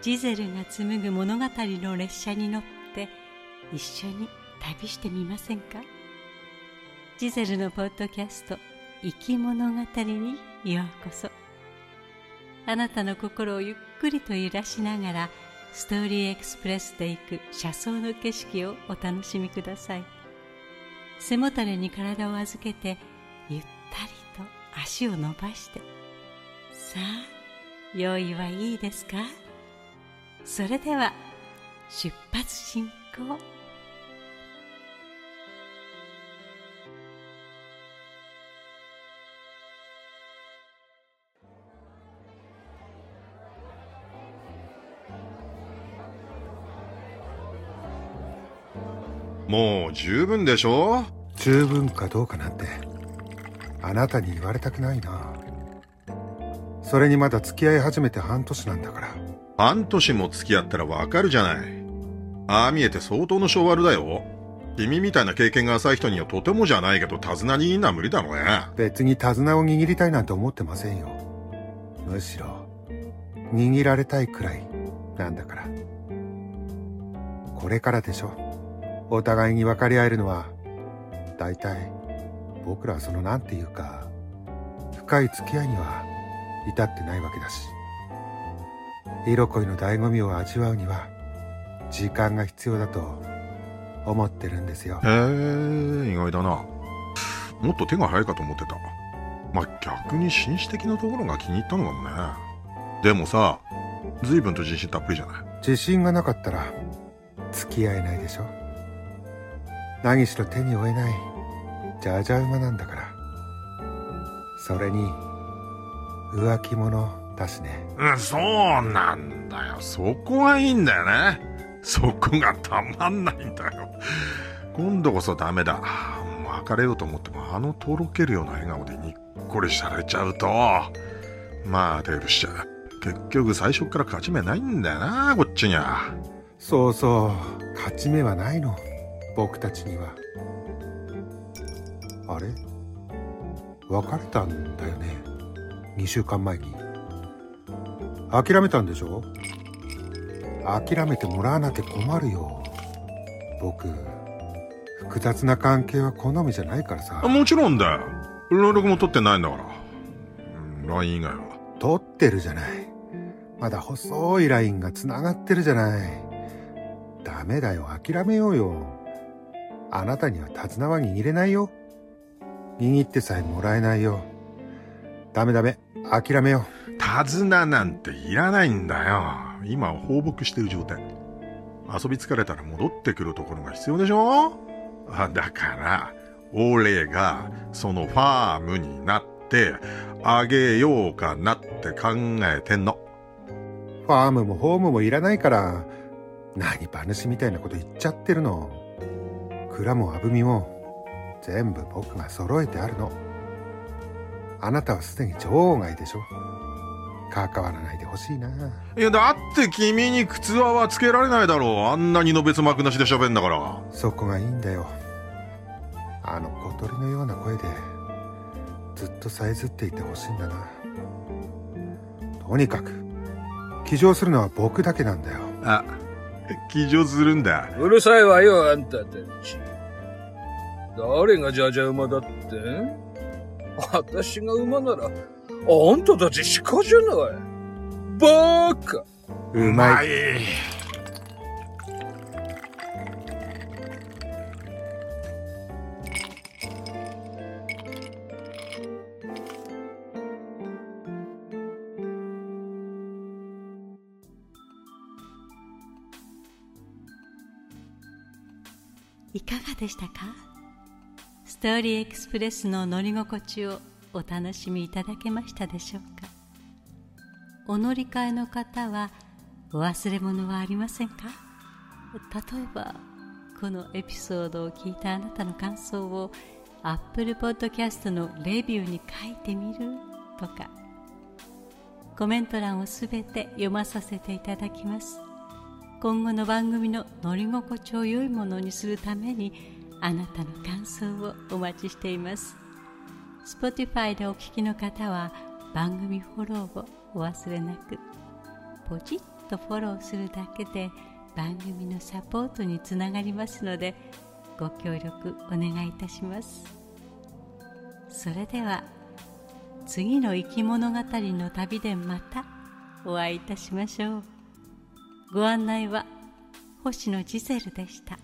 ジゼルが紡ぐ物語の列車に乗って一緒に旅してみませんか？ジゼルのポッドキャスト「生き物語」にようこそ。あなたの心をゆっくりと揺らしながらストーリーエクスプレスで行く車窓の景色をお楽しみください。背もたれに体を預けてゆったりと足を伸ばして。さあ用意はいいですか？それでは出発進行。もう十分でしょ？十分かどうかなんて。あなたに言われたくないな。それにまだ付き合い始めて半年なんだから半年も付き合ったらわかるじゃない。ああ見えて相当の性悪だよ。君みたいな経験が浅い人にはとてもじゃないけど手綱握るのは無理だろうね。別に手綱を握りたいなんて思ってませんよ。むしろ握られたいくらいなんだから。これからでしょ。お互いに分かり合えるのは大体僕らはそのなんていうか深い付き合いには至ってないわけだし。色恋の醍醐味を味わうには時間が必要だと思ってるんですよ。へえ意外だな。もっと手が早いかと思ってた。まあ逆に紳士的なところが気に入ったのかもね。でもさ随分と自信たっぷりじゃない？自信がなかったら付き合えないでしょ。何しろ手に負えないじゃじゃ馬なんだから。それに浮気者だしね。うんそうなんだよ。そこがいいんだよね。そこがたまんないんだよ。今度こそダメだ。別れようと思ってもあのとろけるような笑顔でにっこりされちゃうと。まあデールしちゃ結局最初から勝ち目ないんだよなこっちには。そうそう。勝ち目はないの。僕たちには。あれ？別れたんだよね。2週間前に諦めたんでしょ？諦めてもらわなきゃ困るよ。僕複雑な関係は好みじゃないからさ。もちろんだよ。連絡も取ってないんだから。うん LINE 以外は。取ってるじゃない。まだ細いラインが繋がってるじゃない。ダメだよ。諦めようよ。あなたには手綱は握れないよ。握ってさえもらえないよ。ダメダメ。諦めよ手綱なんていらないんだよ。今は放牧してる状態。遊び疲れたら戻ってくるところが必要でしょ？あだから俺がそのファームになってあげようかなって考えてんの。ファームもホームもいらないから何話みたいなこと言っちゃってるの。蔵もあぶみも全部僕が揃えてあるの。あなたはすでに場外でしょ？関わらないでほしいな。いやだって君に靴輪はつけられないだろう。あんなにのべつ幕なしで喋んだから。そこがいいんだよ。あの小鳥のような声でずっとさえずっていてほしいんだな。とにかく騎乗するのは僕だけなんだよ。あ騎乗するんだ。うるさいわよ、あんたたち。誰がじゃじゃ馬だって？私が馬なら、あんたたち鹿じゃない？バーカ。うまいいいかがでしたか？ストーリーエクスプレスの乗り心地をお楽しみいただけましたでしょうか？お乗り換えの方はお忘れ物はありませんか？例えばこのエピソードを聞いたあなたの感想を Apple Podcast のレビューに書いてみるとか。コメント欄をすべて読まさせていただきます。今後の番組の乗り心地を良いものにするためにあなたの感想をお待ちしています。Spotify でお聞きの方は番組フォローをお忘れなくポチッとフォローするだけで番組のサポートにつながりますのでご協力お願いいたします。それでは次の生き物語の旅でまたお会いいたしましょう。ご案内は星野ジゼルでした。